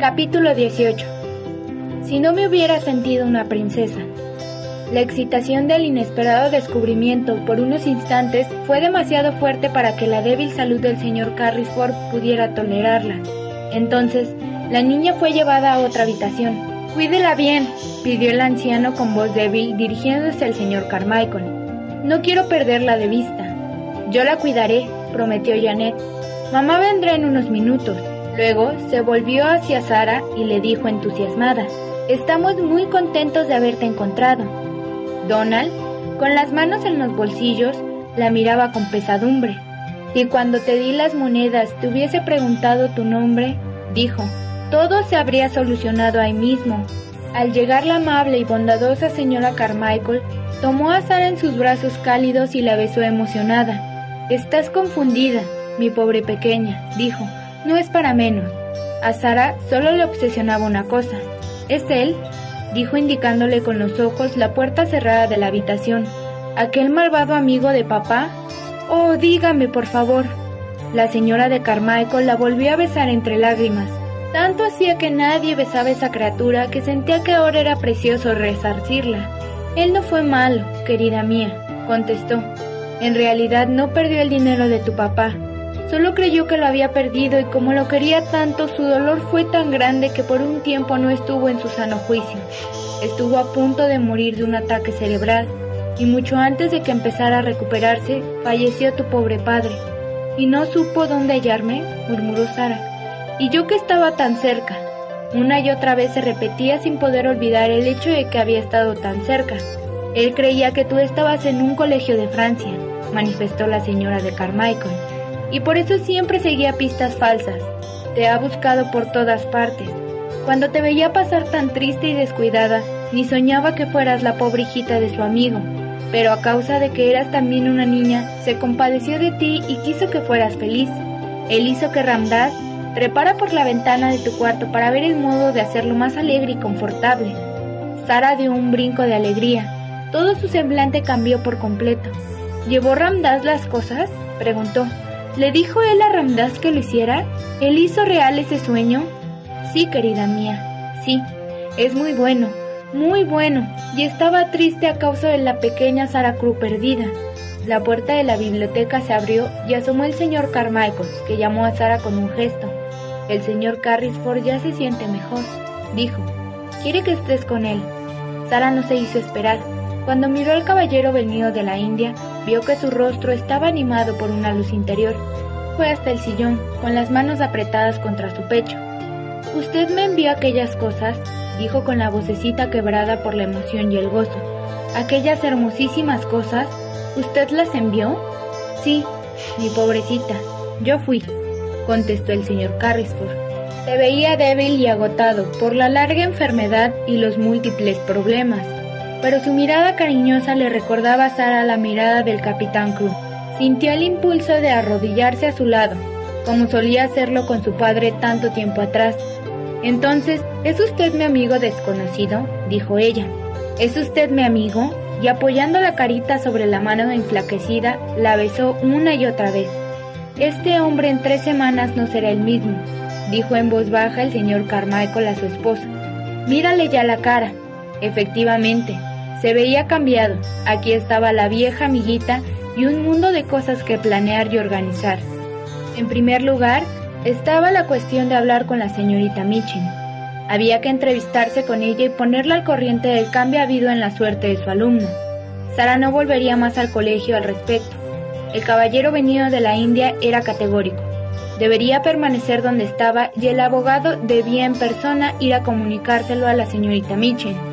Capítulo 18. Si no me hubiera sentido una princesa. La excitación del inesperado descubrimiento por unos instantes fue demasiado fuerte para que la débil salud del señor Carrisford pudiera tolerarla. Entonces, la niña fue llevada a otra habitación. Cuídela bien, pidió el anciano con voz débil dirigiéndose al señor Carmichael. No quiero perderla de vista. Yo la cuidaré, prometió Janet. Mamá vendrá en unos minutos. Luego se volvió hacia Sara y le dijo entusiasmada, Estamos muy contentos de haberte encontrado. Donald, con las manos en los bolsillos, la miraba con pesadumbre. Si cuando te di las monedas te hubiese preguntado tu nombre, dijo, todo se habría solucionado ahí mismo. Al llegar la amable y bondadosa señora Carmichael, tomó a Sara en sus brazos cálidos y la besó emocionada. Estás confundida, mi pobre pequeña, dijo. No es para menos. A Sara solo le obsesionaba una cosa. ¿Es él? dijo indicándole con los ojos la puerta cerrada de la habitación. ¿Aquel malvado amigo de papá? Oh, dígame, por favor. La señora de Carmichael la volvió a besar entre lágrimas. Tanto hacía que nadie besaba esa criatura que sentía que ahora era precioso resarcirla. Él no fue malo, querida mía, contestó. En realidad no perdió el dinero de tu papá. Solo creyó que lo había perdido y como lo quería tanto, su dolor fue tan grande que por un tiempo no estuvo en su sano juicio. Estuvo a punto de morir de un ataque cerebral y mucho antes de que empezara a recuperarse, falleció tu pobre padre. ¿Y no supo dónde hallarme? murmuró Sara. Y yo que estaba tan cerca. Una y otra vez se repetía sin poder olvidar el hecho de que había estado tan cerca. Él creía que tú estabas en un colegio de Francia, manifestó la señora de Carmichael y por eso siempre seguía pistas falsas. Te ha buscado por todas partes. Cuando te veía pasar tan triste y descuidada, ni soñaba que fueras la pobre hijita de su amigo, pero a causa de que eras también una niña, se compadeció de ti y quiso que fueras feliz. Él hizo que Ramdas trepara por la ventana de tu cuarto para ver el modo de hacerlo más alegre y confortable. Sara dio un brinco de alegría. Todo su semblante cambió por completo. ¿Llevó Ramdas las cosas? preguntó. ¿Le dijo él a Ramdas que lo hiciera? ¿Él hizo real ese sueño? Sí, querida mía, sí. Es muy bueno, muy bueno, y estaba triste a causa de la pequeña Sara Cruz perdida. La puerta de la biblioteca se abrió y asomó el señor Carmichael, que llamó a Sara con un gesto. El señor Carrisford ya se siente mejor, dijo. Quiere que estés con él. Sara no se hizo esperar. Cuando miró al caballero venido de la India, vio que su rostro estaba animado por una luz interior. Fue hasta el sillón, con las manos apretadas contra su pecho. Usted me envió aquellas cosas, dijo con la vocecita quebrada por la emoción y el gozo. Aquellas hermosísimas cosas, ¿usted las envió? Sí, mi pobrecita, yo fui, contestó el señor Carrisford. Se veía débil y agotado por la larga enfermedad y los múltiples problemas pero su mirada cariñosa le recordaba a Sara la mirada del capitán Cruz. Sintió el impulso de arrodillarse a su lado, como solía hacerlo con su padre tanto tiempo atrás. Entonces, ¿es usted mi amigo desconocido? dijo ella. ¿Es usted mi amigo? Y apoyando la carita sobre la mano enflaquecida, la besó una y otra vez. Este hombre en tres semanas no será el mismo, dijo en voz baja el señor Carmichael a su esposa. Mírale ya la cara. Efectivamente, se veía cambiado. Aquí estaba la vieja amiguita y un mundo de cosas que planear y organizar. En primer lugar, estaba la cuestión de hablar con la señorita Michin. Había que entrevistarse con ella y ponerla al corriente del cambio habido en la suerte de su alumno. Sara no volvería más al colegio al respecto. El caballero venido de la India era categórico. Debería permanecer donde estaba y el abogado debía en persona ir a comunicárselo a la señorita Michin.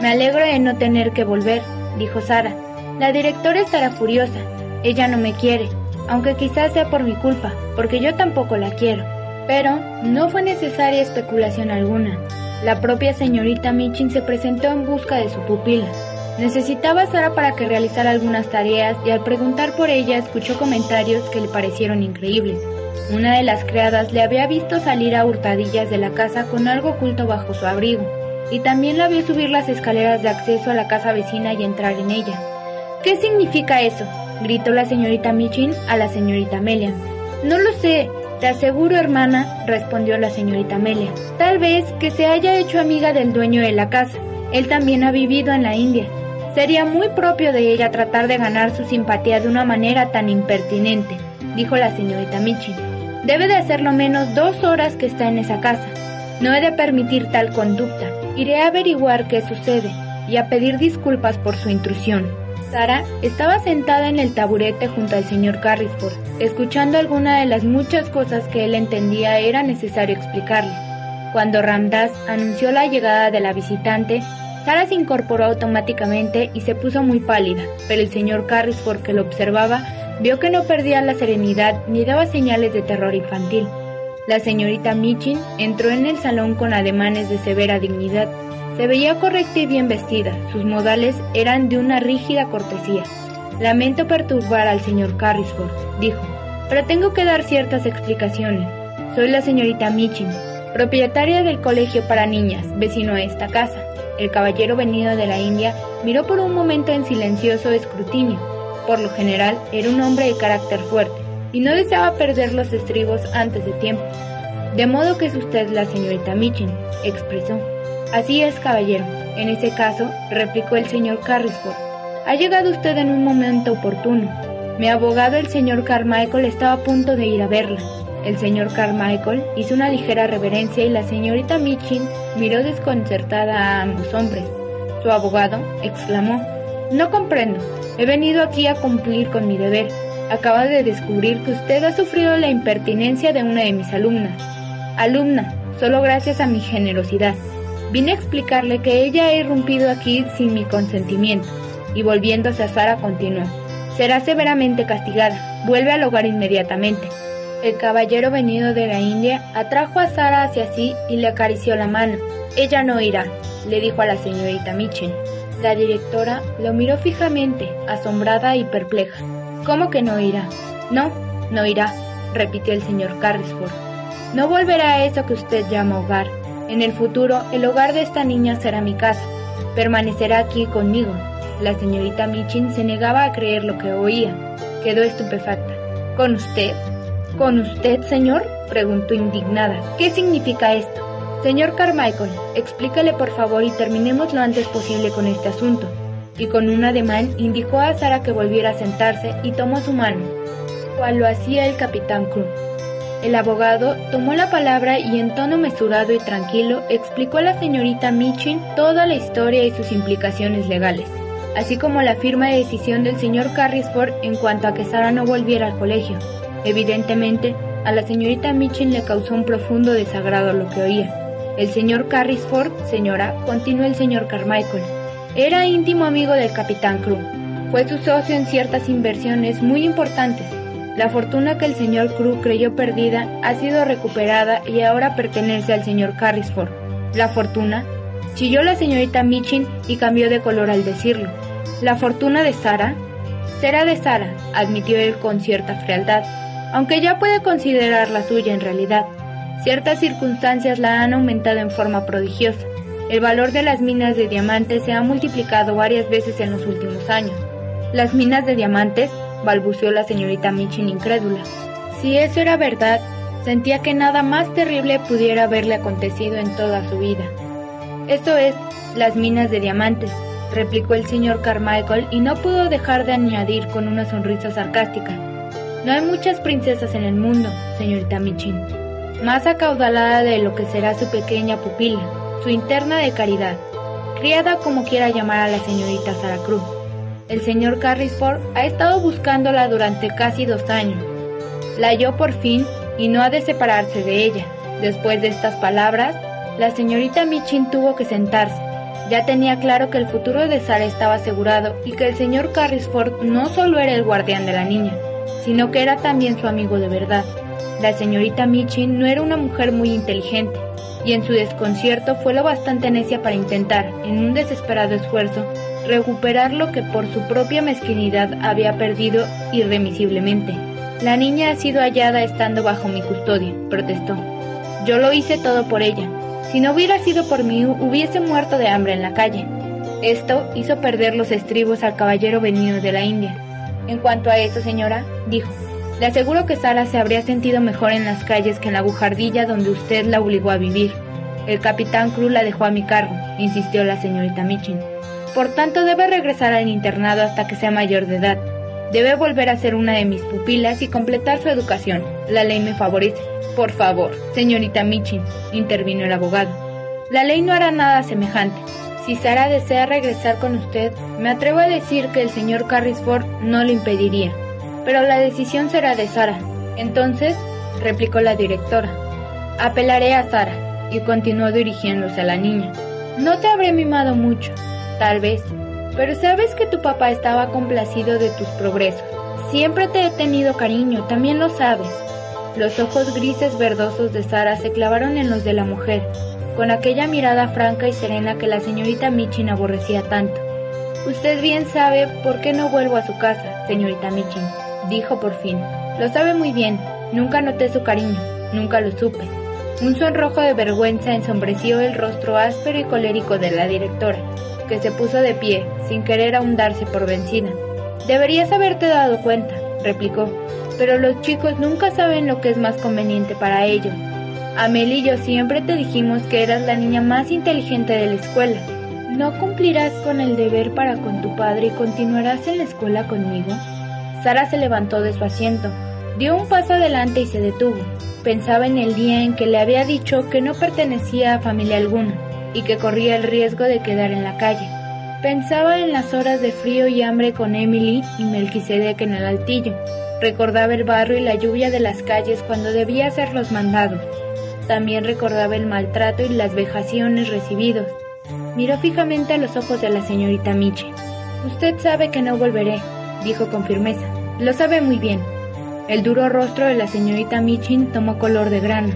Me alegro de no tener que volver, dijo Sara. La directora estará furiosa. Ella no me quiere, aunque quizás sea por mi culpa, porque yo tampoco la quiero. Pero no fue necesaria especulación alguna. La propia señorita Michin se presentó en busca de su pupila. Necesitaba a Sara para que realizara algunas tareas y al preguntar por ella escuchó comentarios que le parecieron increíbles. Una de las criadas le había visto salir a hurtadillas de la casa con algo oculto bajo su abrigo, y también la vio subir las escaleras de acceso a la casa vecina y entrar en ella. ¿Qué significa eso? gritó la señorita Michin a la señorita Amelia. No lo sé, te aseguro, hermana, respondió la señorita Amelia. Tal vez que se haya hecho amiga del dueño de la casa. Él también ha vivido en la India. Sería muy propio de ella tratar de ganar su simpatía de una manera tan impertinente, dijo la señorita Michin. Debe de hacerlo menos dos horas que está en esa casa. No he de permitir tal conducta. Iré a averiguar qué sucede y a pedir disculpas por su intrusión. Sara estaba sentada en el taburete junto al señor Carrisford, escuchando alguna de las muchas cosas que él entendía era necesario explicarle. Cuando Ramdas anunció la llegada de la visitante, Sara se incorporó automáticamente y se puso muy pálida, pero el señor Carrisford que lo observaba Vio que no perdía la serenidad ni daba señales de terror infantil. La señorita Michin entró en el salón con ademanes de severa dignidad. Se veía correcta y bien vestida, sus modales eran de una rígida cortesía. Lamento perturbar al señor Carrisford, dijo, pero tengo que dar ciertas explicaciones. Soy la señorita Michin, propietaria del colegio para niñas, vecino a esta casa. El caballero venido de la India miró por un momento en silencioso escrutinio por lo general, era un hombre de carácter fuerte y no deseaba perder los estribos antes de tiempo. De modo que es usted la señorita Michin, expresó. Así es, caballero. En ese caso, replicó el señor Carrisford. Ha llegado usted en un momento oportuno. Mi abogado, el señor Carmichael, estaba a punto de ir a verla. El señor Carmichael hizo una ligera reverencia y la señorita Michin miró desconcertada a ambos hombres. Su abogado exclamó, No comprendo. He venido aquí a cumplir con mi deber. Acaba de descubrir que usted ha sufrido la impertinencia de una de mis alumnas. Alumna, solo gracias a mi generosidad. Vine a explicarle que ella ha irrumpido aquí sin mi consentimiento. Y volviéndose a Sara continuó. Será severamente castigada. Vuelve al hogar inmediatamente. El caballero venido de la India atrajo a Sara hacia sí y le acarició la mano. Ella no irá, le dijo a la señorita Mitchell. La directora lo miró fijamente, asombrada y perpleja. ¿Cómo que no irá? No, no irá, repitió el señor Carrisford. No volverá a eso que usted llama hogar. En el futuro, el hogar de esta niña será mi casa. Permanecerá aquí conmigo. La señorita Michin se negaba a creer lo que oía. Quedó estupefacta. ¿Con usted? ¿Con usted, señor? preguntó indignada. ¿Qué significa esto? Señor Carmichael, explícale por favor y terminemos lo antes posible con este asunto. Y con un ademán indicó a Sara que volviera a sentarse y tomó su mano, cual lo hacía el capitán Crew. El abogado tomó la palabra y en tono mesurado y tranquilo explicó a la señorita Michin toda la historia y sus implicaciones legales, así como la firma de decisión del señor Carrisford en cuanto a que Sara no volviera al colegio. Evidentemente, a la señorita Michin le causó un profundo desagrado lo que oía el señor Carrisford, señora, continuó el señor Carmichael, era íntimo amigo del capitán Crew. Fue su socio en ciertas inversiones muy importantes. La fortuna que el señor Crew creyó perdida ha sido recuperada y ahora pertenece al señor Carrisford. ¿La fortuna? Chilló la señorita Michin y cambió de color al decirlo. ¿La fortuna de Sara? Será de Sara, admitió él con cierta frialdad, aunque ya puede considerar la suya en realidad. Ciertas circunstancias la han aumentado en forma prodigiosa. El valor de las minas de diamantes se ha multiplicado varias veces en los últimos años. ¿Las minas de diamantes? balbuceó la señorita Michin incrédula. Si eso era verdad, sentía que nada más terrible pudiera haberle acontecido en toda su vida. Esto es, las minas de diamantes, replicó el señor Carmichael y no pudo dejar de añadir con una sonrisa sarcástica. No hay muchas princesas en el mundo, señorita Michin más acaudalada de lo que será su pequeña pupila, su interna de caridad, criada como quiera llamar a la señorita Sara Cruz. El señor Carrisford ha estado buscándola durante casi dos años. La halló por fin y no ha de separarse de ella. Después de estas palabras, la señorita Michin tuvo que sentarse. Ya tenía claro que el futuro de Sara estaba asegurado y que el señor Carrisford no solo era el guardián de la niña, sino que era también su amigo de verdad. La señorita Michin no era una mujer muy inteligente, y en su desconcierto fue lo bastante necia para intentar, en un desesperado esfuerzo, recuperar lo que por su propia mezquinidad había perdido irremisiblemente. La niña ha sido hallada estando bajo mi custodia, protestó. Yo lo hice todo por ella. Si no hubiera sido por mí, hubiese muerto de hambre en la calle. Esto hizo perder los estribos al caballero venido de la India. En cuanto a eso, señora, dijo, le aseguro que Sara se habría sentido mejor en las calles que en la bujardilla donde usted la obligó a vivir. El capitán Cruz la dejó a mi cargo, insistió la señorita Michin. Por tanto, debe regresar al internado hasta que sea mayor de edad. Debe volver a ser una de mis pupilas y completar su educación. La ley me favorece. Por favor, señorita Michin, intervino el abogado. La ley no hará nada semejante. Si Sara desea regresar con usted, me atrevo a decir que el señor Carrisford no lo impediría. Pero la decisión será de Sara. Entonces, replicó la directora, apelaré a Sara, y continuó dirigiéndose a la niña. No te habré mimado mucho, tal vez, pero sabes que tu papá estaba complacido de tus progresos. Siempre te he tenido cariño, también lo sabes. Los ojos grises verdosos de Sara se clavaron en los de la mujer, con aquella mirada franca y serena que la señorita Michin aborrecía tanto. Usted bien sabe por qué no vuelvo a su casa, señorita Michin, dijo por fin. Lo sabe muy bien, nunca noté su cariño, nunca lo supe. Un sonrojo de vergüenza ensombreció el rostro áspero y colérico de la directora, que se puso de pie, sin querer ahondarse por vencida. Deberías haberte dado cuenta, replicó, pero los chicos nunca saben lo que es más conveniente para ellos. Amel y yo siempre te dijimos que eras la niña más inteligente de la escuela. ¿No cumplirás con el deber para con tu padre y continuarás en la escuela conmigo? Sara se levantó de su asiento, dio un paso adelante y se detuvo. Pensaba en el día en que le había dicho que no pertenecía a familia alguna y que corría el riesgo de quedar en la calle. Pensaba en las horas de frío y hambre con Emily y Melquisedec en el altillo. Recordaba el barro y la lluvia de las calles cuando debía hacer los mandados. También recordaba el maltrato y las vejaciones recibidos. Miró fijamente a los ojos de la señorita Miche. Usted sabe que no volveré, dijo con firmeza. Lo sabe muy bien. El duro rostro de la señorita Michin tomó color de grana.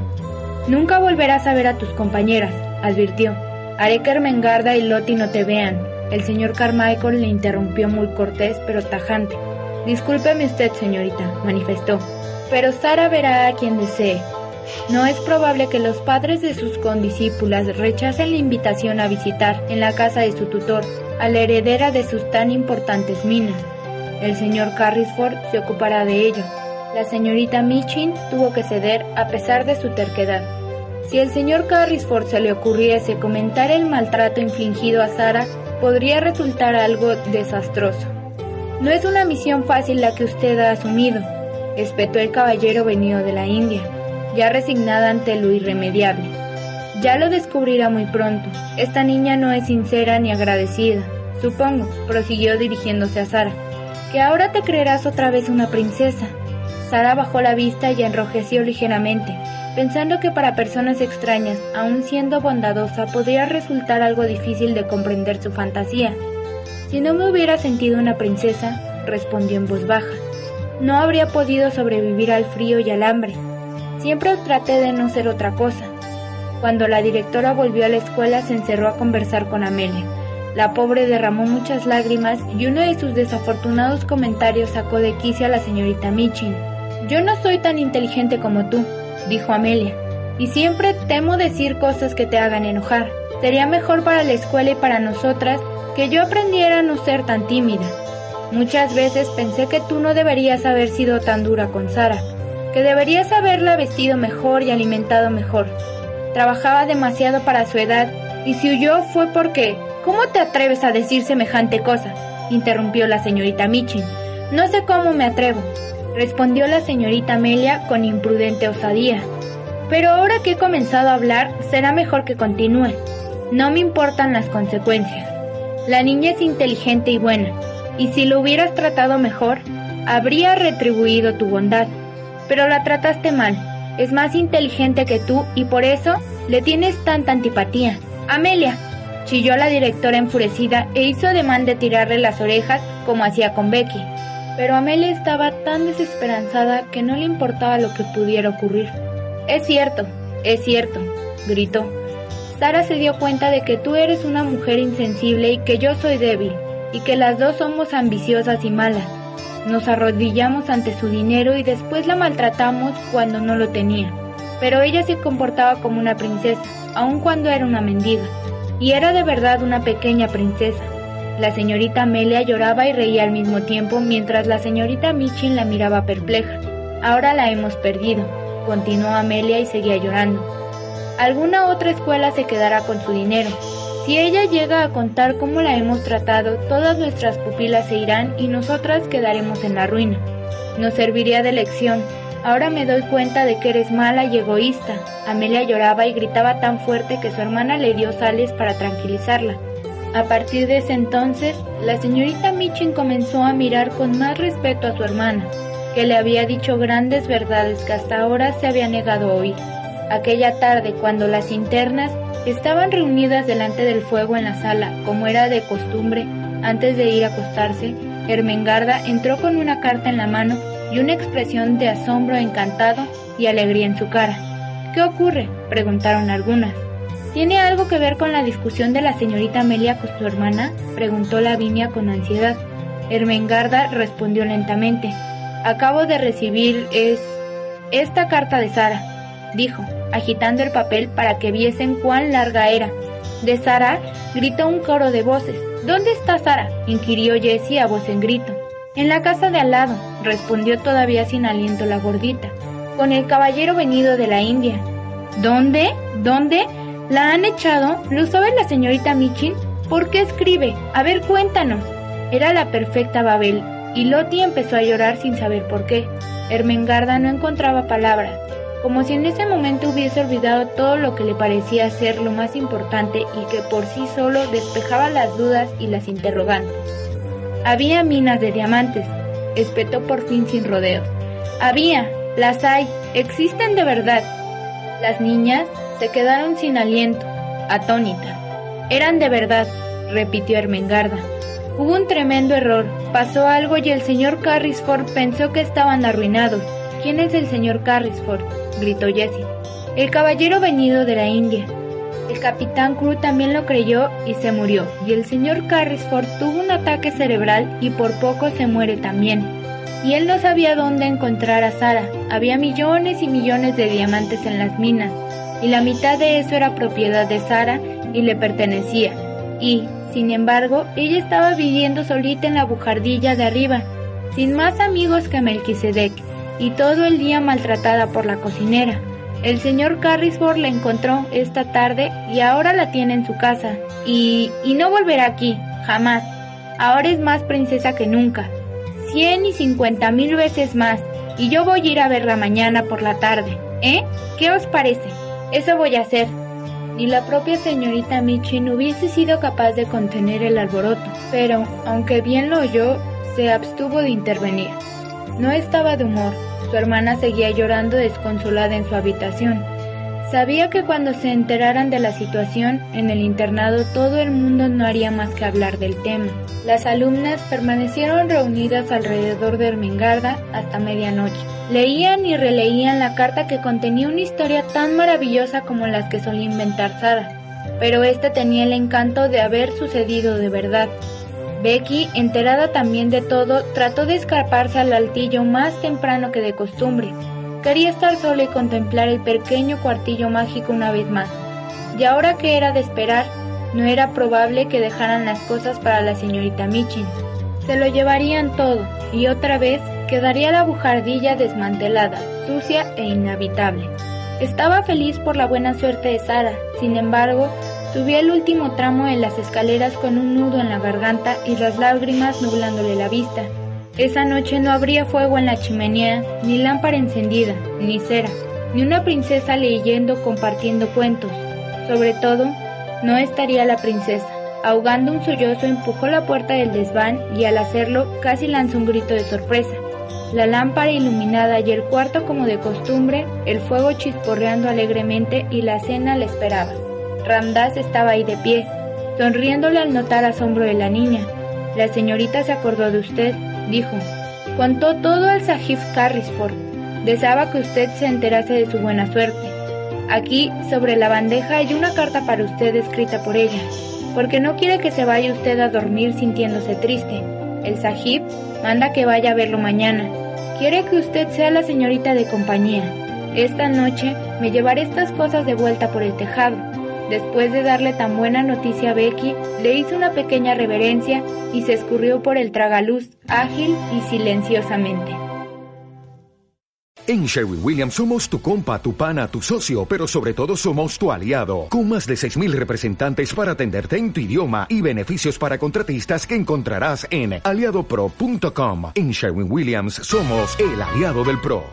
Nunca volverás a ver a tus compañeras, advirtió. Haré que Ermengarda y Loti no te vean. El señor Carmichael le interrumpió muy cortés pero tajante. Discúlpeme usted, señorita, manifestó. Pero Sara verá a quien desee. No es probable que los padres de sus condiscípulas rechacen la invitación a visitar en la casa de su tutor a la heredera de sus tan importantes minas. El señor Carrisford se ocupará de ello. La señorita Michin tuvo que ceder a pesar de su terquedad. Si el señor Carrisford se le ocurriese comentar el maltrato infligido a Sara, podría resultar algo desastroso. No es una misión fácil la que usted ha asumido, espetó el caballero venido de la India ya resignada ante lo irremediable. Ya lo descubrirá muy pronto. Esta niña no es sincera ni agradecida. Supongo, prosiguió dirigiéndose a Sara, que ahora te creerás otra vez una princesa. Sara bajó la vista y enrojeció ligeramente, pensando que para personas extrañas, aun siendo bondadosa, podría resultar algo difícil de comprender su fantasía. Si no me hubiera sentido una princesa, respondió en voz baja, no habría podido sobrevivir al frío y al hambre. Siempre traté de no ser otra cosa. Cuando la directora volvió a la escuela se encerró a conversar con Amelia. La pobre derramó muchas lágrimas y uno de sus desafortunados comentarios sacó de quicio a la señorita Michin. Yo no soy tan inteligente como tú, dijo Amelia, y siempre temo decir cosas que te hagan enojar. Sería mejor para la escuela y para nosotras que yo aprendiera a no ser tan tímida. Muchas veces pensé que tú no deberías haber sido tan dura con Sara, que deberías haberla vestido mejor y alimentado mejor. Trabajaba demasiado para su edad, y si huyó fue porque... ¿Cómo te atreves a decir semejante cosa? interrumpió la señorita Michin. No sé cómo me atrevo, respondió la señorita Amelia con imprudente osadía. Pero ahora que he comenzado a hablar, será mejor que continúe. No me importan las consecuencias. La niña es inteligente y buena, y si lo hubieras tratado mejor, habría retribuido tu bondad pero la trataste mal. Es más inteligente que tú y por eso le tienes tanta antipatía. Amelia, chilló la directora enfurecida e hizo ademán de tirarle las orejas como hacía con Becky. pero Amelia estaba tan desesperanzada que no le importaba lo que pudiera ocurrir. Es cierto, es cierto, gritó. Sara se dio cuenta de que tú eres una mujer insensible y que yo soy débil, y que las dos somos ambiciosas y malas. Nos arrodillamos ante su dinero y después la maltratamos cuando no lo tenía. Pero ella se comportaba como una princesa, aun cuando era una mendiga. Y era de verdad una pequeña princesa. La señorita Amelia lloraba y reía al mismo tiempo mientras la señorita Michin la miraba perpleja. Ahora la hemos perdido, continuó Amelia y seguía llorando. Alguna otra escuela se quedará con su dinero, si ella llega a contar cómo la hemos tratado, todas nuestras pupilas se irán y nosotras quedaremos en la ruina. Nos serviría de lección. Ahora me doy cuenta de que eres mala y egoísta. Amelia lloraba y gritaba tan fuerte que su hermana le dio sales para tranquilizarla. A partir de ese entonces, la señorita Michin comenzó a mirar con más respeto a su hermana, que le había dicho grandes verdades que hasta ahora se había negado a oír. Aquella tarde, cuando las internas Estaban reunidas delante del fuego en la sala, como era de costumbre, antes de ir a acostarse. Ermengarda entró con una carta en la mano y una expresión de asombro encantado y alegría en su cara. ¿Qué ocurre? preguntaron algunas. ¿Tiene algo que ver con la discusión de la señorita Amelia con su hermana? preguntó Lavinia con ansiedad. Ermengarda respondió lentamente. Acabo de recibir es esta carta de Sara, dijo agitando el papel para que viesen cuán larga era. De Sara gritó un coro de voces. ¿Dónde está Sara? inquirió Jessie a voz en grito. En la casa de al lado, respondió todavía sin aliento la gordita, con el caballero venido de la India. ¿Dónde? ¿Dónde? ¿La han echado? ¿Lo sabe la señorita Michin? ¿Por qué escribe? A ver, cuéntanos. Era la perfecta Babel, y Loti empezó a llorar sin saber por qué. Ermengarda no encontraba palabras como si en ese momento hubiese olvidado todo lo que le parecía ser lo más importante y que por sí solo despejaba las dudas y las interrogantes. Había minas de diamantes, espetó por fin sin rodeos. Había, las hay, existen de verdad. Las niñas se quedaron sin aliento, atónitas. Eran de verdad, repitió Ermengarda. Hubo un tremendo error, pasó algo y el señor Carrisford pensó que estaban arruinados. ¿Quién es el señor Carrisford? gritó Jessie. El caballero venido de la India. El capitán Crew también lo creyó y se murió, y el señor Carrisford tuvo un ataque cerebral y por poco se muere también. Y él no sabía dónde encontrar a Sara. Había millones y millones de diamantes en las minas, y la mitad de eso era propiedad de Sara y le pertenecía. Y, sin embargo, ella estaba viviendo solita en la bujardilla de arriba, sin más amigos que Melquisedec y todo el día maltratada por la cocinera. El señor Carrisford la encontró esta tarde y ahora la tiene en su casa. Y, y no volverá aquí, jamás. Ahora es más princesa que nunca. Cien y cincuenta mil veces más. Y yo voy a ir a verla mañana por la tarde. ¿Eh? ¿Qué os parece? Eso voy a hacer. Ni la propia señorita Michin hubiese sido capaz de contener el alboroto, pero, aunque bien lo oyó, se abstuvo de intervenir. No estaba de humor, su hermana seguía llorando desconsolada en su habitación. Sabía que cuando se enteraran de la situación en el internado todo el mundo no haría más que hablar del tema. Las alumnas permanecieron reunidas alrededor de Ermengarda hasta medianoche. Leían y releían la carta que contenía una historia tan maravillosa como las que solía inventar Sara, pero esta tenía el encanto de haber sucedido de verdad. Becky, enterada también de todo, trató de escaparse al altillo más temprano que de costumbre. Quería estar sola y contemplar el pequeño cuartillo mágico una vez más. Y ahora que era de esperar, no era probable que dejaran las cosas para la señorita Michin. Se lo llevarían todo, y otra vez quedaría la bujardilla desmantelada, sucia e inhabitable. Estaba feliz por la buena suerte de Sara, sin embargo, Subí el último tramo en las escaleras con un nudo en la garganta y las lágrimas nublándole la vista. Esa noche no habría fuego en la chimenea, ni lámpara encendida, ni cera, ni una princesa leyendo compartiendo cuentos. Sobre todo, no estaría la princesa. Ahogando un sollozo empujó la puerta del desván y al hacerlo casi lanzó un grito de sorpresa. La lámpara iluminada y el cuarto como de costumbre, el fuego chisporreando alegremente y la cena la esperaba. Ramdas estaba ahí de pie, sonriéndole al notar asombro de la niña. La señorita se acordó de usted, dijo. Contó todo al Sahib Carrisford. Deseaba que usted se enterase de su buena suerte. Aquí, sobre la bandeja, hay una carta para usted escrita por ella, porque no quiere que se vaya usted a dormir sintiéndose triste. El Sahib manda que vaya a verlo mañana. Quiere que usted sea la señorita de compañía. Esta noche me llevaré estas cosas de vuelta por el tejado. Después de darle tan buena noticia a Becky, le hizo una pequeña reverencia y se escurrió por el tragaluz ágil y silenciosamente. En Sherwin Williams somos tu compa, tu pana, tu socio, pero sobre todo somos tu aliado, con más de 6.000 representantes para atenderte en tu idioma y beneficios para contratistas que encontrarás en aliadopro.com. En Sherwin Williams somos el aliado del PRO.